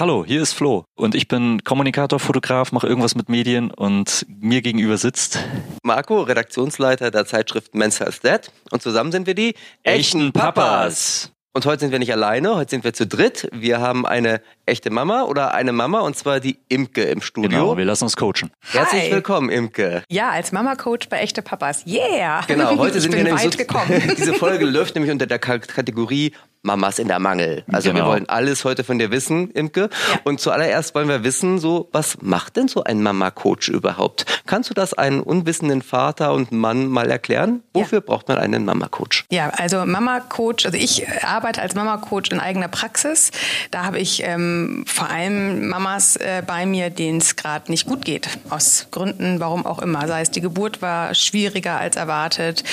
Hallo, hier ist Flo und ich bin Kommunikator, Fotograf, mache irgendwas mit Medien und mir gegenüber sitzt Marco, Redaktionsleiter der Zeitschrift Men's Health Dad und zusammen sind wir die echten Papas. Und heute sind wir nicht alleine, heute sind wir zu dritt. Wir haben eine echte Mama oder eine Mama und zwar die Imke im Studio. Genau, wir lassen uns coachen. Herzlich Hi. willkommen, Imke. Ja, als Mama-Coach bei Echte Papas. Yeah! Genau, heute ich sind bin wir nämlich weit so, gekommen. diese Folge läuft nämlich unter der Ka- Kategorie Mamas in der Mangel. Also wir Genau. wollen alles heute von dir wissen, Imke. Ja. Und zuallererst wollen wir wissen, so was macht denn so ein Mama-Coach überhaupt? Kannst du das einem unwissenden Vater und Mann mal erklären? Wofür braucht man einen Mama-Coach? Ja, also Mama-Coach, also ich arbeite als Mama-Coach in eigener Praxis. Da habe ich ähm, vor allem Mamas äh, bei mir, denen es gerade nicht gut geht. Aus Gründen, warum auch immer. Sei es die Geburt war schwieriger als erwartet,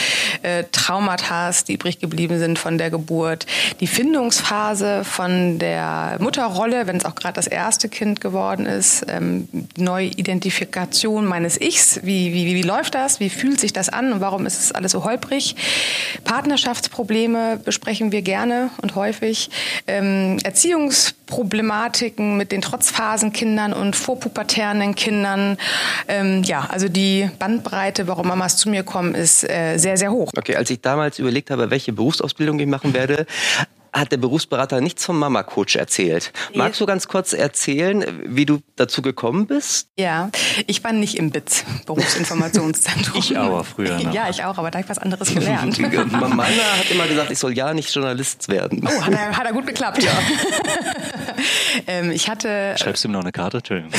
äh, Traumata, die übrig geblieben sind von der Geburt, die Findungsphase von der Mutterrolle, wenn es auch gerade das erste Kind geworden ist, ähm, Neuidentifikation meines Ichs. Wie, wie, wie läuft das? Wie fühlt sich das an und warum ist es alles so holprig? Partnerschaftsprobleme besprechen wir gerne und häufig. Ähm, Erziehungsproblematiken mit den Trotzphasenkindern und vorpubertären Kindern. Ähm, ja, also die Bandbreite, warum Mamas zu mir kommen, ist äh, sehr, sehr hoch. Okay, als ich damals überlegt habe, welche Berufsausbildung ich machen werde, hat der Berufsberater nichts vom Mama-Coach erzählt. Magst du ganz kurz erzählen, wie du dazu gekommen bist? Ja, ich war nicht im BITS, Berufsinformationszentrum. Ich aber früher noch. Ja, ich auch, aber da habe ich was anderes gelernt. Meiner hat immer gesagt, ich soll ja nicht Journalist werden. Oh, hat er, hat er gut geklappt. Ja. ähm, ich hatte Schreibst du ihm noch eine Karte? Entschuldigung.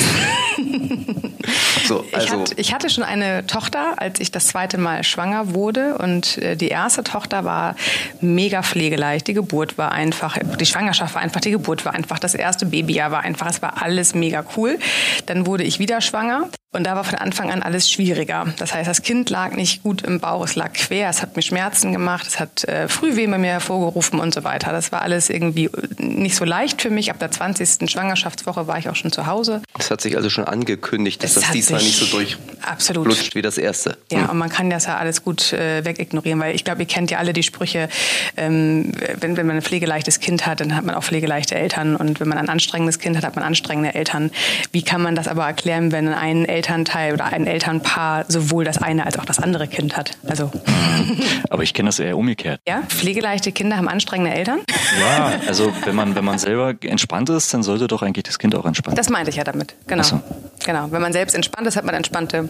So, Ich, also, hatte, ich hatte schon eine Tochter, als ich das zweite Mal schwanger wurde. Und äh, die erste Tochter war mega pflegeleicht. Die Geburt war einfach, die Schwangerschaft war einfach, die Geburt war einfach, das erste Babyjahr war einfach, es war alles mega cool. Dann wurde ich wieder schwanger. Und da war von Anfang an alles schwieriger. Das heißt, das Kind lag nicht gut im Bauch, es lag quer, es hat mir Schmerzen gemacht, es hat äh, Frühwehen bei mir hervorgerufen und so weiter. Das war alles irgendwie äh, nicht so leicht für mich. Ab der 20. Schwangerschaftswoche war ich auch schon zu Hause. das hat sich also schon angekündigt, dass Es das diesmal nicht so durchflutscht wie das erste. Ja, und man kann das ja alles gut äh, wegignorieren, weil ich glaube, ihr kennt ja alle die Sprüche, ähm, wenn, wenn man ein pflegeleichtes Kind hat, dann hat man auch pflegeleichte Eltern und wenn man ein anstrengendes Kind hat, hat man anstrengende Eltern. Wie kann man das aber erklären, wenn ein Elternteil oder ein Elternpaar sowohl das eine als auch das andere Kind hat? Also, Aber ich kenne das eher umgekehrt. ja, pflegeleichte Kinder haben anstrengende Eltern? Ja, also wenn man, wenn man selber entspannt ist, dann sollte doch eigentlich das Kind auch entspannt sein. Das meinte ich ja damit, genau. So. Genau, wenn man selbst entspannt ist, hat man entspannte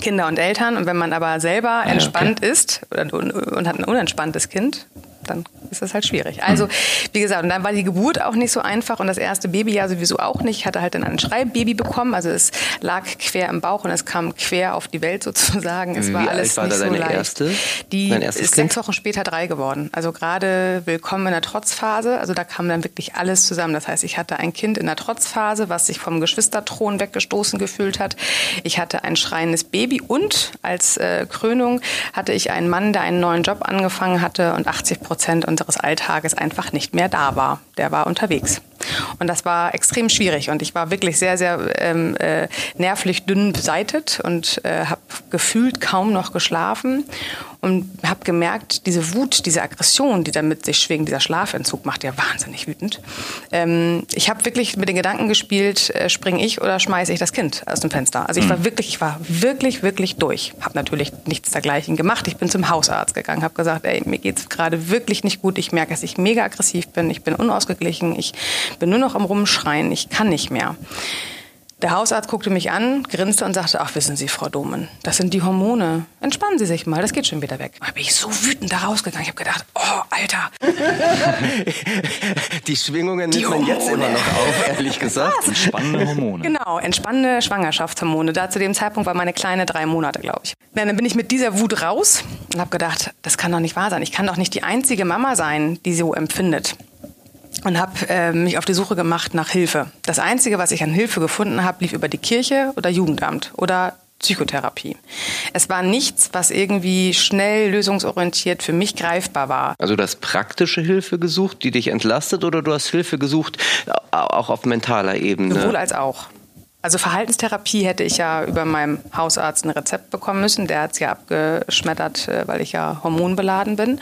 Kinder und Eltern. Und wenn man aber selber ja, entspannt ist oder, und, und hat ein unentspanntes Kind, dann ist das halt schwierig. Also, wie gesagt, und dann war die Geburt auch nicht so einfach und das erste Babyjahr sowieso auch nicht. Ich hatte halt dann ein Schreibbaby bekommen, also es lag quer im Bauch und es kam quer auf die Welt sozusagen. Es Wie war alt alles war nicht so leicht. erste? Die ist Kind? sechs Wochen später drei geworden. Also gerade willkommen in der Trotzphase. Also da kam dann wirklich alles zusammen. Das heißt, ich hatte ein Kind in der Trotzphase, was sich vom Geschwisterthron weggestoßen gefühlt hat. Ich hatte ein schreiendes Baby und als äh, Krönung hatte ich einen Mann, der einen neuen Job angefangen hatte und 80 Prozent unseres Alltages einfach nicht mehr da war. Der war unterwegs. Und das war extrem schwierig. Und ich war wirklich sehr, sehr ähm, äh, nervlich dünn beseitet und äh, habe gefühlt kaum noch geschlafen und habe gemerkt, diese Wut, diese Aggression, die damit sich schwingt, dieser Schlafentzug macht ja wahnsinnig wütend. Ähm, ich habe wirklich mit den Gedanken gespielt, äh, springe ich oder schmeiße ich das Kind aus dem Fenster. Also ich war wirklich, ich war wirklich, wirklich durch. Habe natürlich nichts dergleichen gemacht. Ich bin zum Hausarzt gegangen, habe gesagt, ey, mir geht's gerade wirklich nicht gut. Ich merke, dass ich mega aggressiv bin. Ich bin unausgeglichen. Ich bin nur noch am Rumschreien. Ich kann nicht mehr. Der Hausarzt guckte mich an, grinste und sagte, ach, wissen Sie, Frau Domen, das sind die Hormone. Entspannen Sie sich mal, das geht schon wieder weg. Da bin ich so wütend da rausgegangen. Ich habe gedacht, oh, Alter, Die Schwingungen Die nimmt man jetzt Hormone. immer noch auf, ehrlich gesagt. Spannende Hormone. Genau, entspannende Schwangerschaftshormone. Da zu dem Zeitpunkt war meine Kleine drei Monate, glaube ich. Na, dann bin ich mit dieser Wut raus und habe gedacht, das kann doch nicht wahr sein. Ich kann doch nicht die einzige Mama sein, die so empfindet. Und habe äh, mich auf die Suche gemacht nach Hilfe. Das Einzige, was ich an Hilfe gefunden habe, lief über die Kirche oder Jugendamt oder Psychotherapie. Es war nichts, was irgendwie schnell lösungsorientiert für mich greifbar war. Also du hast praktische Hilfe gesucht, die dich entlastet, oder du hast Hilfe gesucht, au- auch auf mentaler Ebene? Sowohl als auch. Also Verhaltenstherapie hätte ich ja über meinem Hausarzt ein Rezept bekommen müssen. Der hat es ja abgeschmettert, äh, weil ich ja hormonbeladen bin.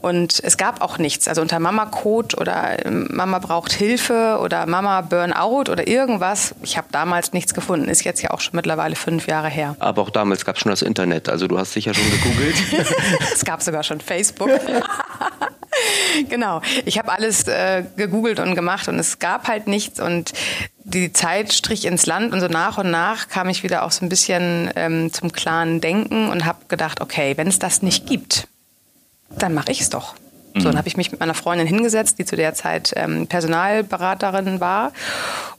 Und es gab auch nichts. Also unter Mama Code oder ähm, Mama braucht Hilfe oder Mama Burnout oder irgendwas. Ich habe damals nichts gefunden. Ist jetzt ja auch schon mittlerweile fünf Jahre her. Aber auch damals gab es schon das Internet. Also du hast sicher schon gegoogelt. es gab sogar schon Facebook. genau. Ich habe alles äh, gegoogelt und gemacht und es gab halt nichts und die Zeit strich ins Land und so nach und nach kam ich wieder auch so ein bisschen ähm, zum klaren Denken und habe gedacht, okay, wenn es das nicht gibt, dann mache ich es doch. So, dann mhm. habe ich mich mit meiner Freundin hingesetzt, die zu der Zeit ähm, Personalberaterin war.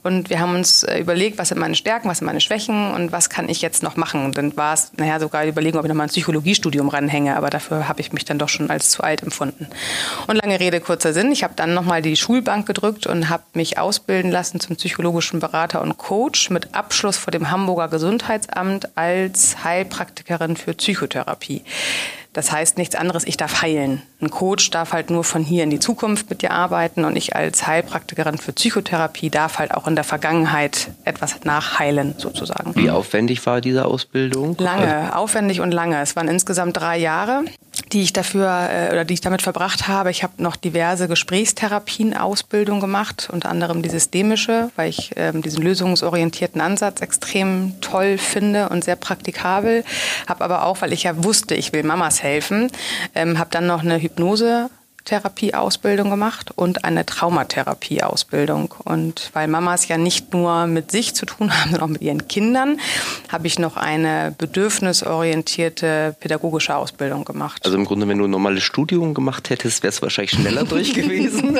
Und wir haben uns äh, überlegt, was sind meine Stärken, was sind meine Schwächen und was kann ich jetzt noch machen. Und dann war es nachher sogar überlegen, ob ich nochmal ein Psychologiestudium ranhänge, aber dafür habe ich mich dann doch schon als zu alt empfunden. Und lange Rede, kurzer Sinn. Ich habe dann nochmal die Schulbank gedrückt und habe mich ausbilden lassen zum psychologischen Berater und Coach mit Abschluss vor dem Hamburger Gesundheitsamt als Heilpraktikerin für Psychotherapie. Das heißt nichts anderes, ich darf heilen. Ein Coach darf halt nur von hier in die Zukunft mit dir arbeiten und ich als Heilpraktikerin für Psychotherapie darf halt auch in der Vergangenheit etwas nachheilen sozusagen. Wie aufwendig war diese Ausbildung? Lange, aufwendig und lange. Es waren insgesamt drei Jahre, die ich dafür äh, oder die ich damit verbracht habe. Ich habe noch diverse Gesprächstherapien-Ausbildung gemacht, unter anderem die systemische, weil ich ähm, diesen lösungsorientierten Ansatz extrem toll finde und sehr praktikabel. Habe aber auch, weil ich ja wusste, ich will Mamas helfen. Ähm, habe dann noch eine Hypnose Therapieausbildung gemacht und eine Traumatherapieausbildung. Und weil Mamas ja nicht nur mit sich zu tun haben, sondern auch mit ihren Kindern, habe ich noch eine bedürfnisorientierte pädagogische Ausbildung gemacht. Also im Grunde, wenn du ein normales Studium gemacht hättest, wärst du wahrscheinlich schneller durch gewesen.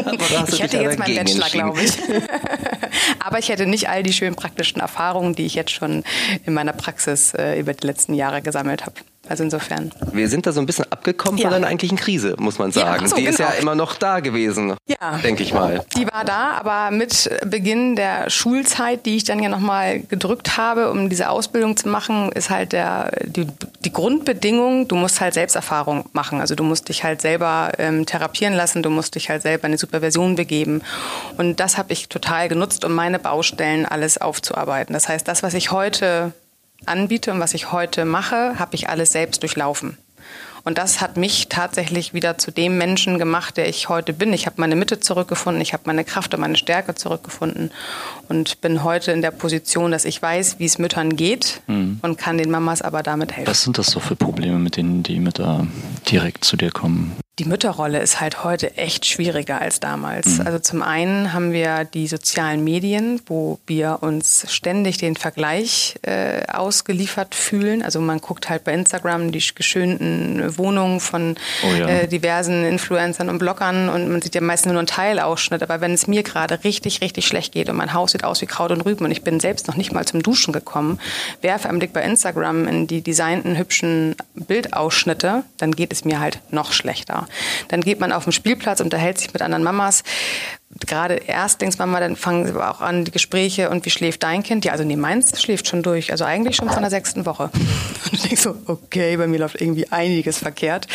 ich hätte jetzt meinen Bachelor, glaube ich. Aber ich hätte nicht all die schönen praktischen Erfahrungen, die ich jetzt schon in meiner Praxis äh, über die letzten Jahre gesammelt habe. Also insofern. Wir sind da so ein bisschen abgekommen ja. von einer eigentlichen Krise, muss man sagen. Ja, so, die genau. ist ja immer noch da gewesen, ja. denke ich mal. Die war da, aber mit Beginn der Schulzeit, die ich dann ja nochmal gedrückt habe, um diese Ausbildung zu machen, ist halt der, die, die Grundbedingung, du musst halt Selbsterfahrung machen. Also du musst dich halt selber ähm, therapieren lassen, du musst dich halt selber in die Supervision begeben. Und das habe ich total genutzt, um meine Baustellen alles aufzuarbeiten. Das heißt, das, was ich heute anbiete und was ich heute mache, habe ich alles selbst durchlaufen. Und das hat mich tatsächlich wieder zu dem Menschen gemacht, der ich heute bin. Ich habe meine Mitte zurückgefunden, ich habe meine Kraft und meine Stärke zurückgefunden und bin heute in der Position, dass ich weiß, wie es Müttern geht mhm. und kann den Mamas aber damit helfen. Was sind das so für Probleme, mit denen die Mütter direkt zu dir kommen? Die Mütterrolle ist halt heute echt schwieriger als damals. Mhm. Also zum einen haben wir die sozialen Medien, wo wir uns ständig den Vergleich äh, ausgeliefert fühlen. Also man guckt halt bei Instagram die geschönten Wohnungen von oh ja. äh, diversen Influencern und Bloggern und man sieht ja meistens nur einen Teilausschnitt. Aber wenn es mir gerade richtig, richtig schlecht geht und mein Haus sieht aus wie Kraut und Rüben und ich bin selbst noch nicht mal zum Duschen gekommen, werfe einen Blick bei Instagram in die designten, hübschen Bildausschnitte, dann geht es mir halt noch schlechter. Dann geht man auf den Spielplatz, unterhält sich mit anderen Mamas gerade Erstlingsmama, dann fangen sie auch an, die Gespräche und wie schläft dein Kind? Ja, also nee, meins schläft schon durch, also eigentlich schon von der sechsten Woche. Und du denkst so, okay, bei mir läuft irgendwie einiges verkehrt.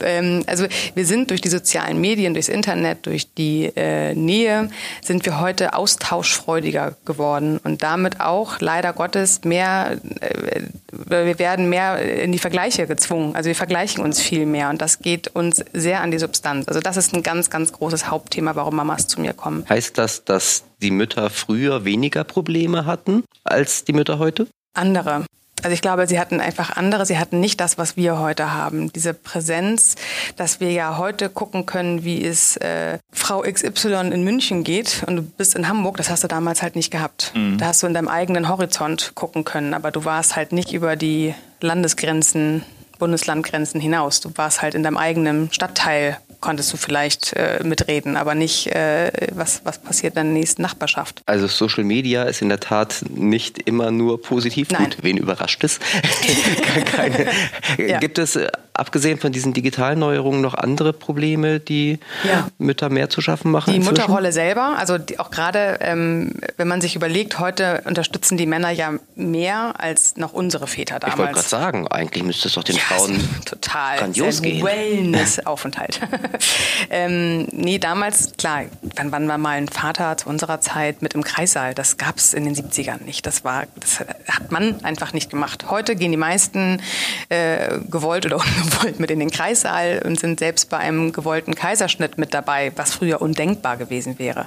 Ähm, also wir sind durch die sozialen Medien, durchs Internet, durch die äh, Nähe, sind wir heute austauschfreudiger geworden und damit auch leider Gottes mehr, äh, wir werden mehr in die Vergleiche gezwungen. Also wir vergleichen uns viel mehr und das geht uns sehr an die Substanz. Also das ist ein ganz, ganz großes Hauptthema, warum Mamas zu mir kommen. Heißt das, dass die Mütter früher weniger Probleme hatten als die Mütter heute? Andere. Also ich glaube, sie hatten einfach andere, sie hatten nicht das, was wir heute haben. Diese Präsenz, dass wir ja heute gucken können, wie es äh, Frau XY in München geht und du bist in Hamburg, das hast du damals halt nicht gehabt. Mhm. Da hast du in deinem eigenen Horizont gucken können, aber du warst halt nicht über die Landesgrenzen Bundeslandgrenzen hinaus. Du warst halt in deinem eigenen Stadtteil konntest du vielleicht äh, mitreden, aber nicht, äh, was, was passiert in der nächsten Nachbarschaft. Also Social Media ist in der Tat nicht immer nur positiv. Nein. Gut, wen überrascht es? Keine. ja. Gibt es, äh, abgesehen von diesen digitalen Neuerungen, noch andere Probleme, die ja. Mütter mehr zu schaffen machen? Die inzwischen? Mutterrolle selber, also die, auch gerade, ähm, wenn man sich überlegt, heute unterstützen die Männer ja mehr als noch unsere Väter damals. Ich wollte gerade sagen, eigentlich müsste es doch den ja, Frauen total grandios gehen. Wellness-Aufenthalt. ähm, nee, damals, klar, wann, wann war mal ein Vater zu unserer Zeit mit im Kreissaal? Das gab es in den 70ern nicht. Das, war, das hat man einfach nicht gemacht. Heute gehen die meisten äh, gewollt oder wollten mit in den Kreissaal und sind selbst bei einem gewollten Kaiserschnitt mit dabei, was früher undenkbar gewesen wäre.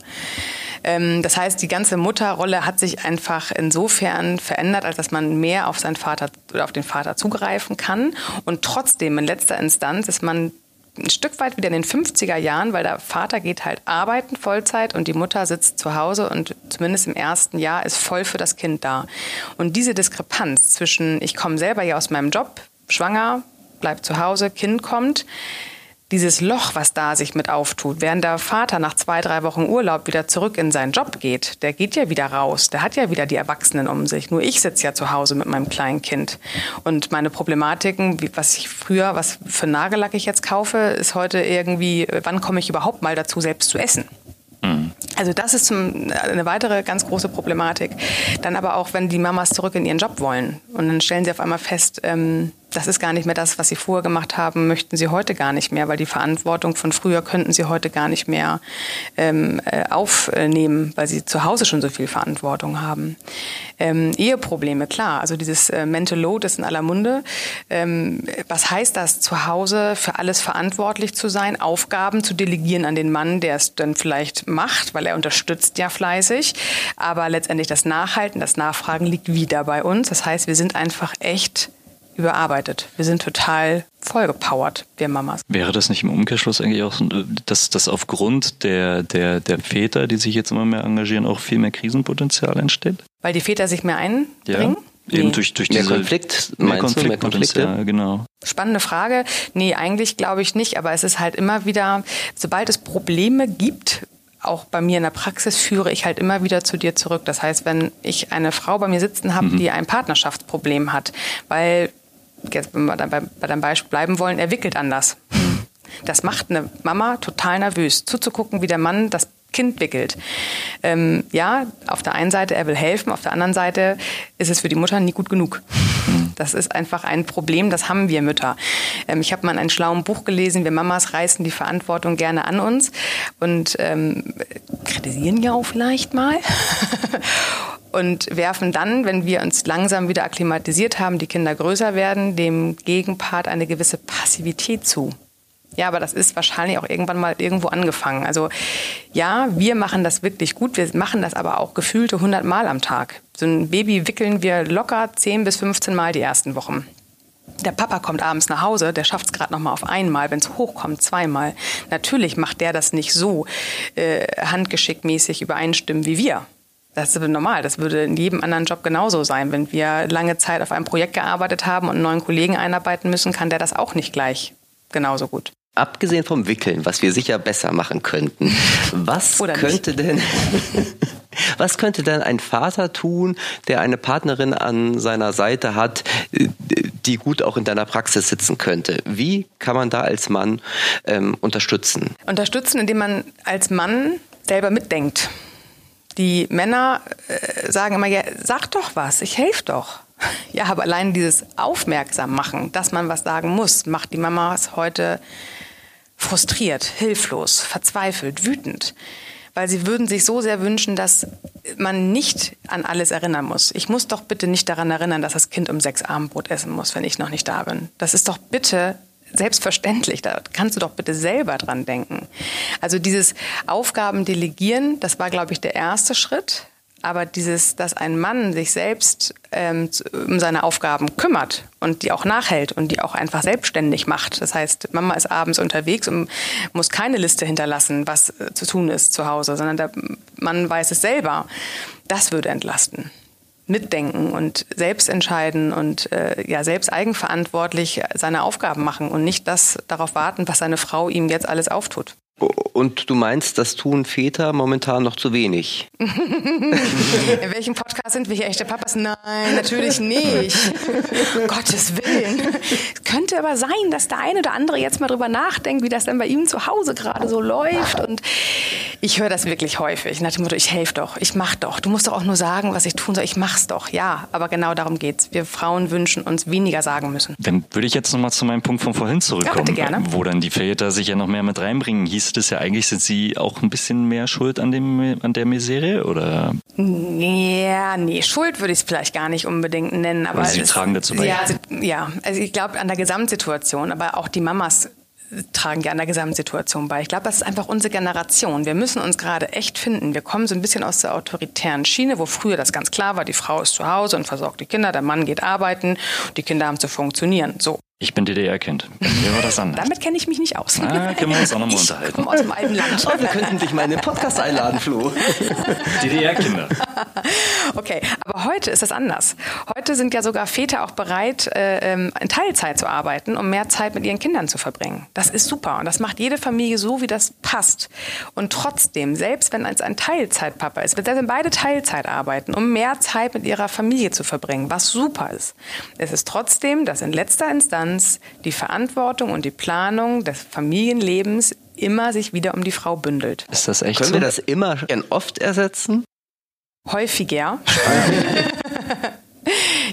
Ähm, das heißt, die ganze Mutterrolle hat sich einfach insofern verändert, als dass man mehr auf seinen Vater oder auf den Vater zugreifen kann. Und trotzdem in letzter Instanz ist man ein Stück weit wieder in den 50er Jahren, weil der Vater geht halt arbeiten Vollzeit und die Mutter sitzt zu Hause und zumindest im ersten Jahr ist voll für das Kind da. Und diese Diskrepanz zwischen, ich komme selber ja aus meinem Job, schwanger, bleib zu Hause, Kind kommt, dieses Loch, was da sich mit auftut, während der Vater nach zwei, drei Wochen Urlaub wieder zurück in seinen Job geht, der geht ja wieder raus, der hat ja wieder die Erwachsenen um sich. Nur ich sitze ja zu Hause mit meinem kleinen Kind. Und meine Problematiken, was ich früher, was für Nagellack ich jetzt kaufe, ist heute irgendwie, wann komme ich überhaupt mal dazu, selbst zu essen? Mhm. Also das ist zum, eine weitere ganz große Problematik. Dann aber auch, wenn die Mamas zurück in ihren Job wollen und dann stellen sie auf einmal fest, ähm, das ist gar nicht mehr das, was sie vorher gemacht haben, möchten sie heute gar nicht mehr, weil die Verantwortung von früher könnten sie heute gar nicht mehr ähm, äh, aufnehmen, weil sie zu Hause schon so viel Verantwortung haben. Ähm, Eheprobleme, klar, also dieses äh, Mental Load ist in aller Munde. Ähm, was heißt das, zu Hause für alles verantwortlich zu sein, Aufgaben zu delegieren an den Mann, der es dann vielleicht macht, weil er unterstützt ja fleißig, aber letztendlich das Nachhalten, das Nachfragen liegt wieder bei uns. Das heißt, wir sind einfach echt überarbeitet. Wir sind total vollgepowert, wir Mamas. Wäre das nicht im Umkehrschluss eigentlich auch so, dass, dass aufgrund der, der, der Väter, die sich jetzt immer mehr engagieren, auch viel mehr Krisenpotenzial entsteht? Weil die Väter sich mehr einbringen? Ja. Eben durch, durch mehr diese Konflikt, mehr Konfliktpotenzial, mehr genau. Spannende Frage. Nee, eigentlich glaube ich nicht, aber es ist halt immer wieder, sobald es Probleme gibt, auch bei mir in der Praxis führe ich halt immer wieder zu dir zurück. Das heißt, wenn ich eine Frau bei mir sitzen habe, mhm. die ein Partnerschaftsproblem hat, weil, jetzt wenn wir bei, bei deinem Beispiel bleiben wollen, er wickelt anders. Das macht eine Mama total nervös, zuzugucken, wie der Mann das Kind wickelt. Ähm, ja, auf der einen Seite, er will helfen, auf der anderen Seite ist es für die Mutter nie gut genug. Das ist einfach ein Problem, das haben wir Mütter. Ähm, ich habe mal in einem schlauen Buch gelesen, wir Mamas reißen die Verantwortung gerne an uns und ähm, kritisieren ja auch vielleicht mal. und werfen dann, wenn wir uns langsam wieder akklimatisiert haben, die Kinder größer werden, dem Gegenpart eine gewisse Passivität zu. Ja, aber das ist wahrscheinlich auch irgendwann mal irgendwo angefangen. Also ja, wir machen das wirklich gut. Wir machen das aber auch gefühlte 100 Mal am Tag. So ein Baby wickeln wir locker 10 bis 15 Mal die ersten Wochen. Der Papa kommt abends nach Hause, der schafft es gerade noch mal auf einmal, wenn es hochkommt, zweimal. Natürlich macht der das nicht so äh, handgeschickmäßig übereinstimmen wie wir. Das ist normal. Das würde in jedem anderen Job genauso sein. Wenn wir lange Zeit auf einem Projekt gearbeitet haben und einen neuen Kollegen einarbeiten müssen, kann der das auch nicht gleich genauso gut abgesehen vom Wickeln, was wir sicher besser machen könnten, was Oder könnte nicht. denn was könnte denn ein Vater tun, der eine Partnerin an seiner Seite hat, die gut auch in deiner Praxis sitzen könnte? Wie kann man da als Mann ähm, unterstützen? Unterstützen, indem man als Mann selber mitdenkt. Die Männer äh, sagen immer, ja, sag doch was, ich helfe doch. Ja, aber allein dieses Aufmerksam machen, dass man was sagen muss, macht die Mamas heute frustriert, hilflos, verzweifelt, wütend, weil sie würden sich so sehr wünschen, dass man nicht an alles erinnern muss. Ich muss doch bitte nicht daran erinnern, dass das Kind um sechs Abendbrot essen muss, wenn ich noch nicht da bin. Das ist doch bitte selbstverständlich. Da kannst du doch bitte selber dran denken. Also dieses Aufgaben delegieren, das war, glaube ich, der erste Schritt. Aber dieses, dass ein Mann sich selbst ähm, um seine Aufgaben kümmert und die auch nachhält und die auch einfach selbstständig macht. Das heißt, Mama ist abends unterwegs und muss keine Liste hinterlassen, was äh, zu tun ist zu Hause, sondern der Mann weiß es selber. Das würde entlasten mitdenken und selbst entscheiden und äh, ja selbst eigenverantwortlich seine Aufgaben machen und nicht das darauf warten, was seine Frau ihm jetzt alles auftut. Und du meinst, das tun Väter momentan noch zu wenig? In welchem Podcast sind wir hier? Echte Papas? Nein, natürlich nicht. um Gottes Willen. Es könnte aber sein, dass der eine oder andere jetzt mal drüber nachdenkt, wie das denn bei ihm zu Hause gerade so läuft. Und ich höre das wirklich häufig. Nach dem Motto, ich helfe doch, ich mach doch. Du musst doch auch nur sagen, was ich tun soll. Ich mach's doch. Ja, aber genau darum geht's. Wir Frauen wünschen uns weniger sagen müssen. Dann würde ich jetzt nochmal zu meinem Punkt von vorhin zurückkommen. Ja, bitte gerne. Wo dann die Väter sich ja noch mehr mit reinbringen, hieß es ja eigentlich sind Sie auch ein bisschen mehr schuld an, dem, an der Miserie, oder? Ja, nee, Schuld würde ich es vielleicht gar nicht unbedingt nennen. Aber, aber Sie tragen dazu bei. Ja, ja, also ich glaube an der Gesamtsituation, aber auch die Mamas tragen ja an der Gesamtsituation bei. Ich glaube, das ist einfach unsere Generation. Wir müssen uns gerade echt finden. Wir kommen so ein bisschen aus der autoritären Schiene, wo früher das ganz klar war, die Frau ist zu Hause und versorgt die Kinder, der Mann geht arbeiten, die Kinder haben zu funktionieren. So. Ich bin DDR-Kind. Mir war das anders. Damit kenne ich mich nicht aus. Ah, können wir uns auch nochmal unterhalten. Ich komme aus dem alten Land. Oh, wir könnten dich mal in den Podcast einladen, Flo. DDR-Kinder. Okay, aber heute ist das anders. Heute sind ja sogar Väter auch bereit, äh, ähm, in Teilzeit zu arbeiten, um mehr Zeit mit ihren Kindern zu verbringen. Das ist super und das macht jede Familie so, wie das passt. Und trotzdem, selbst wenn es ein Teilzeitpapa ist, wenn beide Teilzeit arbeiten, um mehr Zeit mit ihrer Familie zu verbringen, was super ist, ist es trotzdem, dass in letzter Instanz Instanz die Verantwortung und die Planung des Familienlebens immer sich wieder um die Frau bündelt. Ist das echt Können so? wir das immer gern oft ersetzen? Häufiger.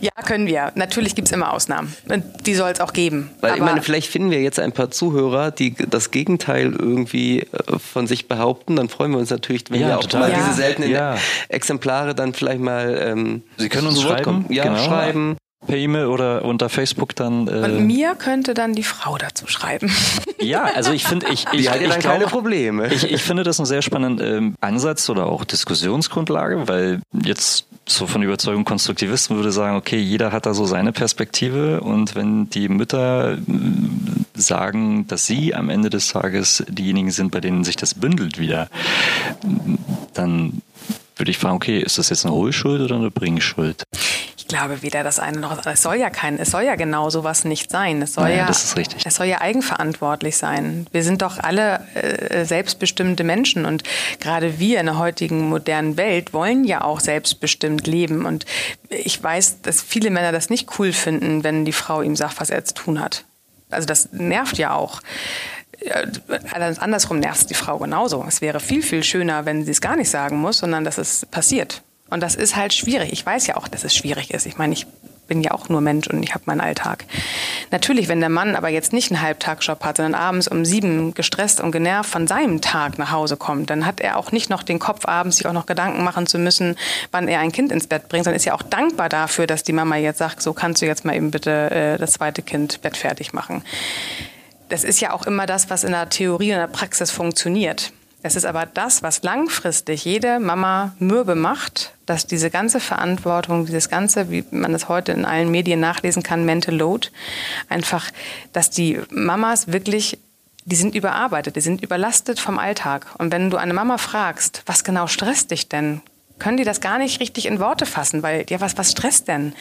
ja, können wir. Natürlich gibt es immer Ausnahmen. Und die soll es auch geben. Weil Aber ich meine, vielleicht finden wir jetzt ein paar Zuhörer, die das Gegenteil irgendwie äh, von sich behaupten. Dann freuen wir uns natürlich, wenn ja, wir auch total. mal ja. diese seltenen ja. Exemplare dann vielleicht mal. Ähm, Sie können uns schreiben. Ja, genau. schreiben per E-Mail oder unter Facebook dann. Äh Und mir könnte dann die Frau dazu schreiben. Ja, also ich finde, ich, ich, hat ja dann keine Probleme. Ich, ich finde das einen sehr spannenden ähm, Ansatz oder auch Diskussionsgrundlage, weil jetzt so von Überzeugung Konstruktivisten würde sagen, okay, jeder hat da so seine Perspektive und wenn die Mütter äh, sagen, dass sie am Ende des Tages diejenigen sind, bei denen sich das bündelt wieder, dann würde ich fragen, okay, ist das jetzt eine Hohlschuld oder eine Bringschuld? Ich glaube weder das eine noch das andere. Es soll ja kein, es soll ja genau sowas nicht sein. Es soll ja, ja. Es soll ja eigenverantwortlich sein. Wir sind doch alle äh, selbstbestimmte Menschen und gerade wir in der heutigen modernen Welt wollen ja auch selbstbestimmt leben. Und ich weiß, dass viele Männer das nicht cool finden, wenn die Frau ihm sagt, was er zu tun hat. Also das nervt ja auch. Andersrum nervt die Frau genauso. Es wäre viel, viel schöner, wenn sie es gar nicht sagen muss, sondern dass es passiert. Und das ist halt schwierig. Ich weiß ja auch, dass es schwierig ist. Ich meine, ich bin ja auch nur Mensch und ich habe meinen Alltag. Natürlich, wenn der Mann aber jetzt nicht einen Halbtagsjob hat, sondern abends um sieben gestresst und genervt von seinem Tag nach Hause kommt, dann hat er auch nicht noch den Kopf, abends sich auch noch Gedanken machen zu müssen, wann er ein Kind ins Bett bringt, sondern ist ja auch dankbar dafür, dass die Mama jetzt sagt, so kannst du jetzt mal eben bitte äh, das zweite Kind Bett fertig machen. Das ist ja auch immer das, was in der Theorie und der Praxis funktioniert. Es ist aber das, was langfristig jede Mama mürbe macht, dass diese ganze Verantwortung, dieses ganze, wie man es heute in allen Medien nachlesen kann, Mental Load, einfach, dass die Mamas wirklich die sind überarbeitet, die sind überlastet vom Alltag. Und wenn du eine Mama fragst, was genau stresst dich denn, können die das gar nicht richtig in Worte fassen, weil, ja, was, was stresst denn?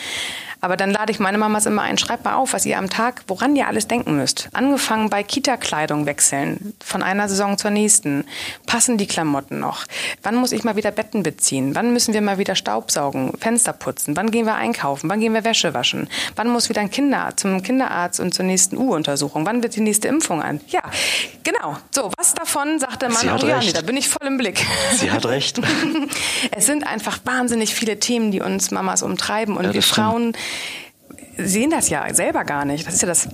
Aber dann lade ich meine Mamas immer ein, schreibt mal auf, was ihr am Tag, woran ihr alles denken müsst. Angefangen bei Kita-Kleidung wechseln, von einer Saison zur nächsten. Passen die Klamotten noch? Wann muss ich mal wieder Betten beziehen? Wann müssen wir mal wieder Staubsaugen, Fenster putzen? Wann gehen wir einkaufen? Wann gehen wir Wäsche waschen? Wann muss wieder ein Kinderarzt zum Kinderarzt und zur nächsten U-Untersuchung? Wann wird die nächste Impfung an? Ja, genau. So, was davon sagt der Mann? oh ja, da bin ich voll im Blick. Sie hat recht. es sind einfach wahnsinnig viele Themen, die uns Mamas umtreiben und ja, wir Frauen sehen das ja selber gar nicht. Das ist ja das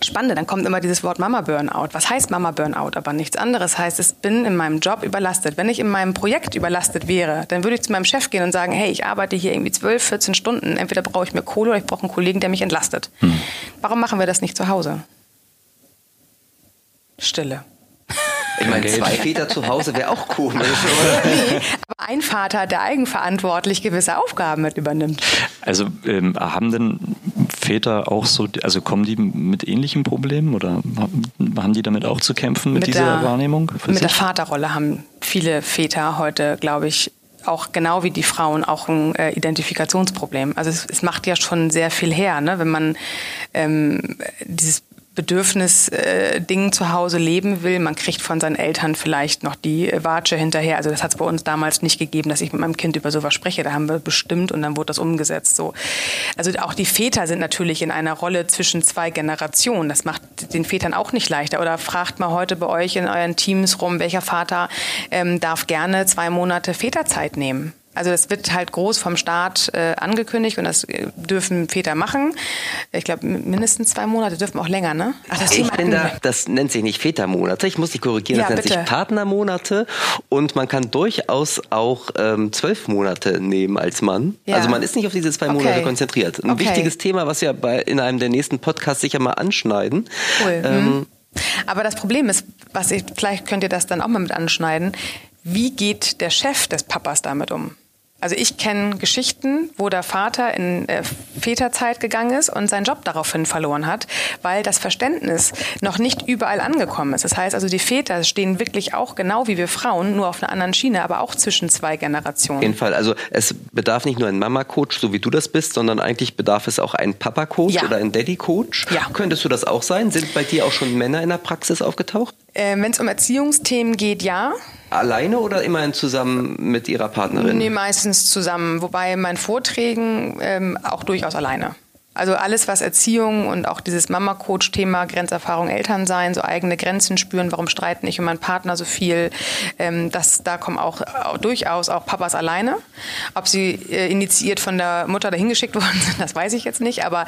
Spannende. Dann kommt immer dieses Wort Mama Burnout. Was heißt Mama Burnout? Aber nichts anderes heißt, ich bin in meinem Job überlastet. Wenn ich in meinem Projekt überlastet wäre, dann würde ich zu meinem Chef gehen und sagen, hey, ich arbeite hier irgendwie 12, 14 Stunden. Entweder brauche ich mir Kohle oder ich brauche einen Kollegen, der mich entlastet. Hm. Warum machen wir das nicht zu Hause? Stille. Ich meine, zwei Väter zu Hause wäre auch komisch, oder? nee, aber ein Vater, der eigenverantwortlich gewisse Aufgaben mit übernimmt. Also ähm, haben denn Väter auch so, also kommen die mit ähnlichen Problemen oder haben die damit auch zu kämpfen mit, mit dieser der, Wahrnehmung? Mit sich? der Vaterrolle haben viele Väter heute, glaube ich, auch genau wie die Frauen auch ein äh, Identifikationsproblem. Also es, es, macht ja schon sehr viel her, ne? wenn man ähm, dieses Bedürfnis-Ding äh, zu Hause leben will. Man kriegt von seinen Eltern vielleicht noch die äh, Watsche hinterher. Also das hat es bei uns damals nicht gegeben, dass ich mit meinem Kind über sowas spreche. Da haben wir bestimmt und dann wurde das umgesetzt. So. Also auch die Väter sind natürlich in einer Rolle zwischen zwei Generationen. Das macht den Vätern auch nicht leichter. Oder fragt mal heute bei euch in euren Teams rum, welcher Vater ähm, darf gerne zwei Monate Väterzeit nehmen? Also das wird halt groß vom Staat äh, angekündigt und das äh, dürfen Väter machen. Ich glaube, mindestens zwei Monate dürfen auch länger, ne? Ach, das, ich bin da, das nennt sich nicht Vätermonate. Ich muss dich korrigieren, ja, das nennt bitte. sich Partnermonate und man kann durchaus auch ähm, zwölf Monate nehmen als Mann. Ja. Also man ist nicht auf diese zwei Monate okay. konzentriert. Ein okay. wichtiges Thema, was wir bei, in einem der nächsten Podcasts sicher mal anschneiden. Cool. Ähm, hm. Aber das Problem ist, was ich, vielleicht könnt ihr das dann auch mal mit anschneiden. Wie geht der Chef des Papas damit um? Also ich kenne Geschichten, wo der Vater in äh, Väterzeit gegangen ist und seinen Job daraufhin verloren hat, weil das Verständnis noch nicht überall angekommen ist. Das heißt also, die Väter stehen wirklich auch genau wie wir Frauen, nur auf einer anderen Schiene, aber auch zwischen zwei Generationen. Auf jeden Fall. Also es bedarf nicht nur ein Mama-Coach, so wie du das bist, sondern eigentlich bedarf es auch einen Papa-Coach ja. oder einen Daddy-Coach. Ja. Könntest du das auch sein? Sind bei dir auch schon Männer in der Praxis aufgetaucht? Äh, Wenn es um Erziehungsthemen geht, ja. Alleine oder immerhin zusammen mit Ihrer Partnerin? Nee, meistens zusammen. Wobei in meinen Vorträgen ähm, auch durchaus alleine. Also alles, was Erziehung und auch dieses Mama-Coach-Thema, Grenzerfahrung, Elternsein, so eigene Grenzen spüren, warum streiten ich und mein Partner so viel, ähm, das, da kommen auch, auch, durchaus auch Papas alleine. Ob sie äh, initiiert von der Mutter dahin geschickt worden sind, das weiß ich jetzt nicht, aber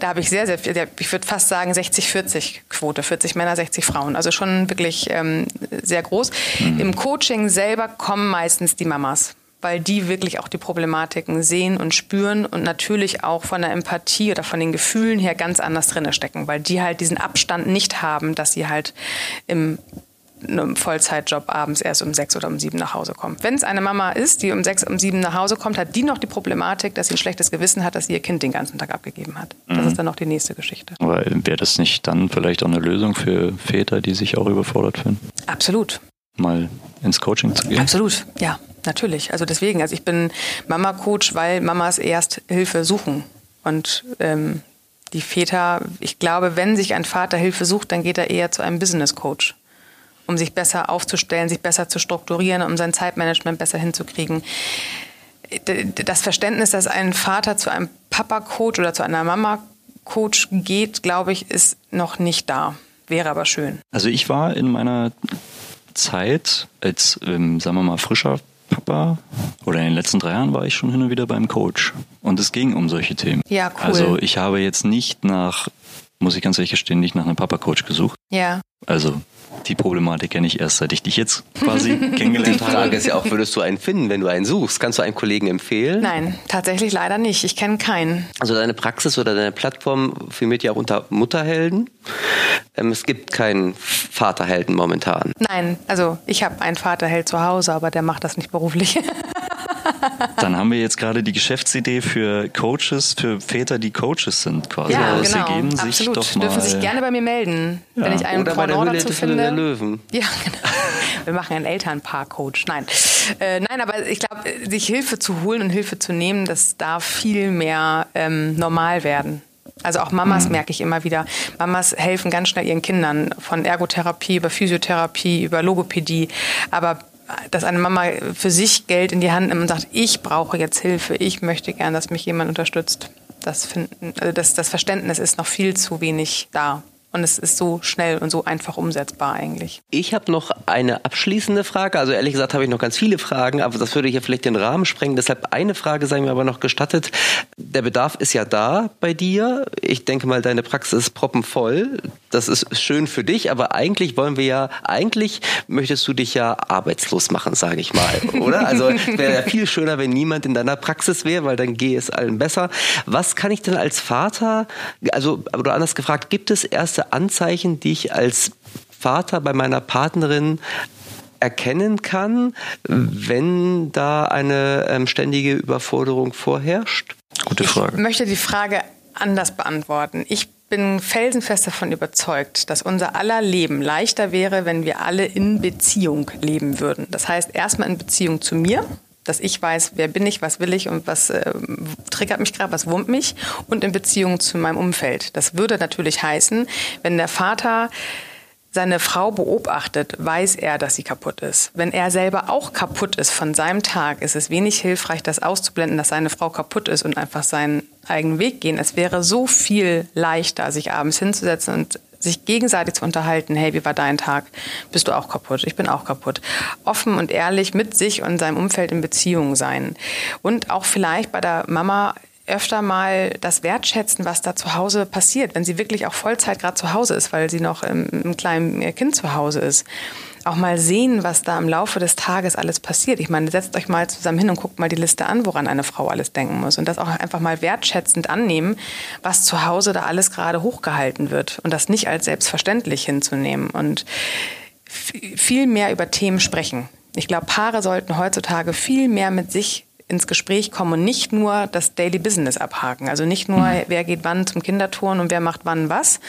da habe ich sehr, sehr viel, ich würde fast sagen 60-40 Quote, 40 Männer, 60 Frauen, also schon wirklich ähm, sehr groß. Mhm. Im Coaching selber kommen meistens die Mamas weil die wirklich auch die Problematiken sehen und spüren und natürlich auch von der Empathie oder von den Gefühlen her ganz anders drinne stecken, weil die halt diesen Abstand nicht haben, dass sie halt im einem Vollzeitjob abends erst um sechs oder um sieben nach Hause kommt. Wenn es eine Mama ist, die um sechs, um sieben nach Hause kommt, hat die noch die Problematik, dass sie ein schlechtes Gewissen hat, dass sie ihr Kind den ganzen Tag abgegeben hat. Das mhm. ist dann noch die nächste Geschichte. Aber wäre das nicht dann vielleicht auch eine Lösung für Väter, die sich auch überfordert fühlen? Absolut. Mal ins Coaching zu gehen? Absolut, ja. Natürlich. Also deswegen, also ich bin Mama-Coach, weil Mamas erst Hilfe suchen. Und ähm, die Väter, ich glaube, wenn sich ein Vater Hilfe sucht, dann geht er eher zu einem Business-Coach, um sich besser aufzustellen, sich besser zu strukturieren, um sein Zeitmanagement besser hinzukriegen. Das Verständnis, dass ein Vater zu einem Papa-Coach oder zu einer Mama-Coach geht, glaube ich, ist noch nicht da. Wäre aber schön. Also ich war in meiner Zeit als, ähm, sagen wir mal, frischer Papa oder in den letzten drei Jahren war ich schon hin und wieder beim Coach. Und es ging um solche Themen. Ja, cool. Also ich habe jetzt nicht nach, muss ich ganz ehrlich gestehen, nicht nach einem Papa-Coach gesucht. Ja. Also die Problematik kenne ich erst, seit ich dich jetzt quasi kennengelernt habe. Die Frage ist ja auch, würdest du einen finden, wenn du einen suchst? Kannst du einen Kollegen empfehlen? Nein, tatsächlich leider nicht. Ich kenne keinen. Also deine Praxis oder deine Plattform firmiert ja auch unter Mutterhelden. Ähm, es gibt keinen Vaterhelden momentan. Nein, also ich habe einen Vaterheld zu Hause, aber der macht das nicht beruflich. Dann haben wir jetzt gerade die Geschäftsidee für Coaches, für Väter, die Coaches sind quasi. Ja, also genau. Sie geben Absolut. sich doch mal Dürfen sich gerne bei mir melden, ja. wenn ich einen Oder bei der Höhle dazu finde. Der Löwen. Ja, genau. Wir machen einen Elternpaar-Coach. Nein. Äh, nein, aber ich glaube, sich Hilfe zu holen und Hilfe zu nehmen, das darf viel mehr ähm, normal werden. Also auch Mamas mhm. merke ich immer wieder. Mamas helfen ganz schnell ihren Kindern von Ergotherapie über Physiotherapie, über Logopädie. Aber dass eine Mama für sich Geld in die Hand nimmt und sagt, ich brauche jetzt Hilfe, ich möchte gern, dass mich jemand unterstützt. Das, finden, also das, das Verständnis ist noch viel zu wenig da. Und es ist so schnell und so einfach umsetzbar eigentlich. Ich habe noch eine abschließende Frage. Also ehrlich gesagt habe ich noch ganz viele Fragen, aber das würde hier vielleicht den Rahmen sprengen. Deshalb eine Frage sei mir aber noch gestattet. Der Bedarf ist ja da bei dir. Ich denke mal, deine Praxis ist proppenvoll. Das ist schön für dich, aber eigentlich wollen wir ja, eigentlich möchtest du dich ja arbeitslos machen, sage ich mal, oder? Also wäre ja viel schöner, wenn niemand in deiner Praxis wäre, weil dann gehe es allen besser. Was kann ich denn als Vater, also, aber anders gefragt, gibt es erste Anzeichen, die ich als Vater bei meiner Partnerin erkennen kann, wenn da eine ähm, ständige Überforderung vorherrscht? Gute Frage. Ich möchte die Frage anders beantworten. Ich bin felsenfest davon überzeugt, dass unser aller Leben leichter wäre, wenn wir alle in Beziehung leben würden. Das heißt, erstmal in Beziehung zu mir, dass ich weiß, wer bin ich, was will ich und was äh, triggert mich gerade, was wurmt mich und in Beziehung zu meinem Umfeld. Das würde natürlich heißen, wenn der Vater seine Frau beobachtet, weiß er, dass sie kaputt ist. Wenn er selber auch kaputt ist von seinem Tag, ist es wenig hilfreich, das auszublenden, dass seine Frau kaputt ist und einfach seinen eigenen Weg gehen. Es wäre so viel leichter, sich abends hinzusetzen und sich gegenseitig zu unterhalten, hey, wie war dein Tag? Bist du auch kaputt? Ich bin auch kaputt. Offen und ehrlich mit sich und seinem Umfeld in Beziehung sein. Und auch vielleicht bei der Mama öfter mal das wertschätzen, was da zu Hause passiert, wenn sie wirklich auch Vollzeit gerade zu Hause ist, weil sie noch im, im kleinen Kind zu Hause ist auch mal sehen, was da im Laufe des Tages alles passiert. Ich meine, setzt euch mal zusammen hin und guckt mal die Liste an, woran eine Frau alles denken muss. Und das auch einfach mal wertschätzend annehmen, was zu Hause da alles gerade hochgehalten wird. Und das nicht als selbstverständlich hinzunehmen. Und viel mehr über Themen sprechen. Ich glaube, Paare sollten heutzutage viel mehr mit sich ins Gespräch kommen und nicht nur das Daily Business abhaken. Also nicht nur, mhm. wer geht wann zum Kinderturnen und wer macht wann was,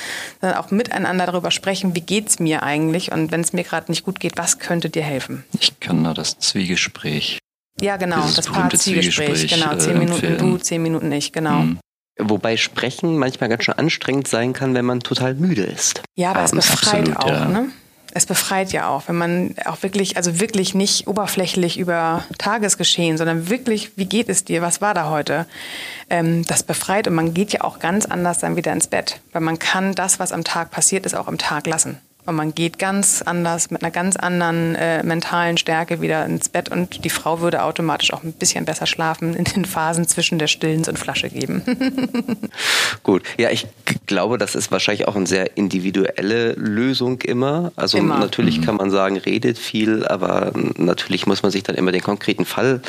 sondern auch miteinander darüber sprechen, wie geht's mir eigentlich und wenn es mir gerade nicht gut geht, was könnte dir helfen? Ich kann da das Zwiegespräch. Ja, genau, das Paar-Zwiegespräch, genau, zehn äh, Minuten empfehlen. du, zehn Minuten ich, genau. Mhm. Wobei Sprechen manchmal ganz schön anstrengend sein kann, wenn man total müde ist. Ja, aber es befreit Absolut, auch, ja. ne? Es befreit ja auch, wenn man auch wirklich, also wirklich nicht oberflächlich über Tagesgeschehen, sondern wirklich, wie geht es dir, was war da heute? Ähm, das befreit und man geht ja auch ganz anders dann wieder ins Bett, weil man kann das, was am Tag passiert ist, auch am Tag lassen. Und man geht ganz anders, mit einer ganz anderen äh, mentalen Stärke wieder ins Bett und die Frau würde automatisch auch ein bisschen besser schlafen in den Phasen zwischen der Stillens und Flasche geben. Gut, ja, ich glaube, das ist wahrscheinlich auch eine sehr individuelle Lösung immer. Also immer. natürlich mhm. kann man sagen, redet viel, aber natürlich muss man sich dann immer den konkreten Fall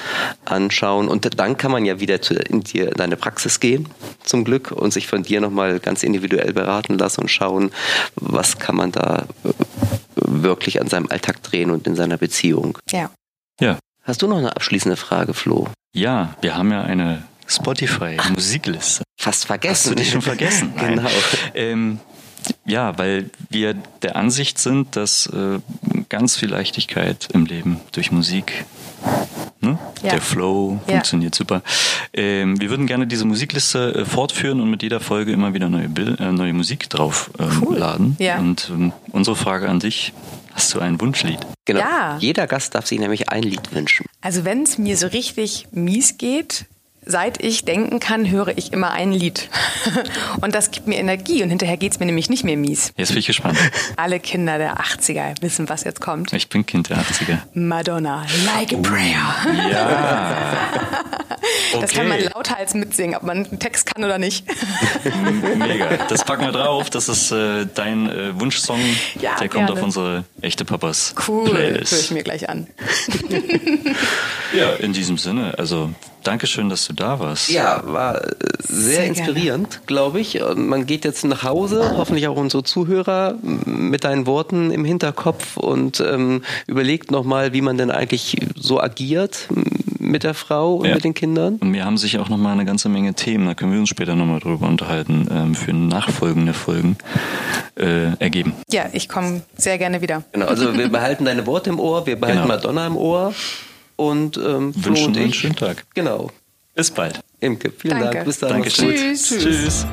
anschauen und dann kann man ja wieder zu, in, die, in deine Praxis gehen, zum Glück, und sich von dir nochmal ganz individuell beraten lassen und schauen, was kann man da wirklich an seinem Alltag drehen und in seiner Beziehung. Ja. Ja. Hast du noch eine abschließende Frage, Flo? Ja, wir haben ja eine Spotify-Musikliste. Fast vergessen. Hast du dich schon vergessen? genau. Ähm, ja, weil wir der Ansicht sind, dass äh, ganz viel Leichtigkeit im Leben durch Musik Ne? Ja. Der Flow ja. funktioniert super. Ähm, wir würden gerne diese Musikliste äh, fortführen und mit jeder Folge immer wieder neue, Bild, äh, neue Musik draufladen. Ähm, cool. Ja. Und ähm, unsere Frage an dich, hast du ein Wunschlied? Genau. Ja. Jeder Gast darf sich nämlich ein Lied wünschen. Also wenn es mir so richtig mies geht, seit ich denken kann, höre ich immer ein Lied. Und das gibt mir Energie und hinterher geht es mir nämlich nicht mehr mies. Jetzt bin ich gespannt. Alle Kinder der 80er wissen, was jetzt kommt. Ich bin Kind der 80er. Madonna, Like a Prayer. Ja. Okay. Das kann man lauthals mitsingen, ob man einen Text kann oder nicht. Mega. Das packen wir drauf. Das ist äh, dein äh, Wunschsong. Ja, der kommt auf unsere echte Papas cool. Playlist. Höre ich mir gleich an. ja, in diesem Sinne. Also Dankeschön, dass du da warst. Ja, war äh, sehr, sehr inspirierend, glaube ich. Man geht jetzt nach Hause, hoffentlich auch unsere Zuhörer, mit deinen Worten im Hinterkopf und ähm, überlegt nochmal, wie man denn eigentlich so agiert mit der Frau und ja. mit den Kindern. Und wir haben sich auch nochmal eine ganze Menge Themen, da können wir uns später nochmal drüber unterhalten, ähm, für nachfolgende Folgen äh, ergeben. Ja, ich komme sehr gerne wieder. Genau, also wir behalten deine Worte im Ohr, wir behalten genau. Madonna im Ohr und ähm, wünschen und ich, einen schönen Tag. Genau. Bis bald. Imke, vielen Danke. Dank. Bis dann. Dankeschön. Tschüss. Tschüss.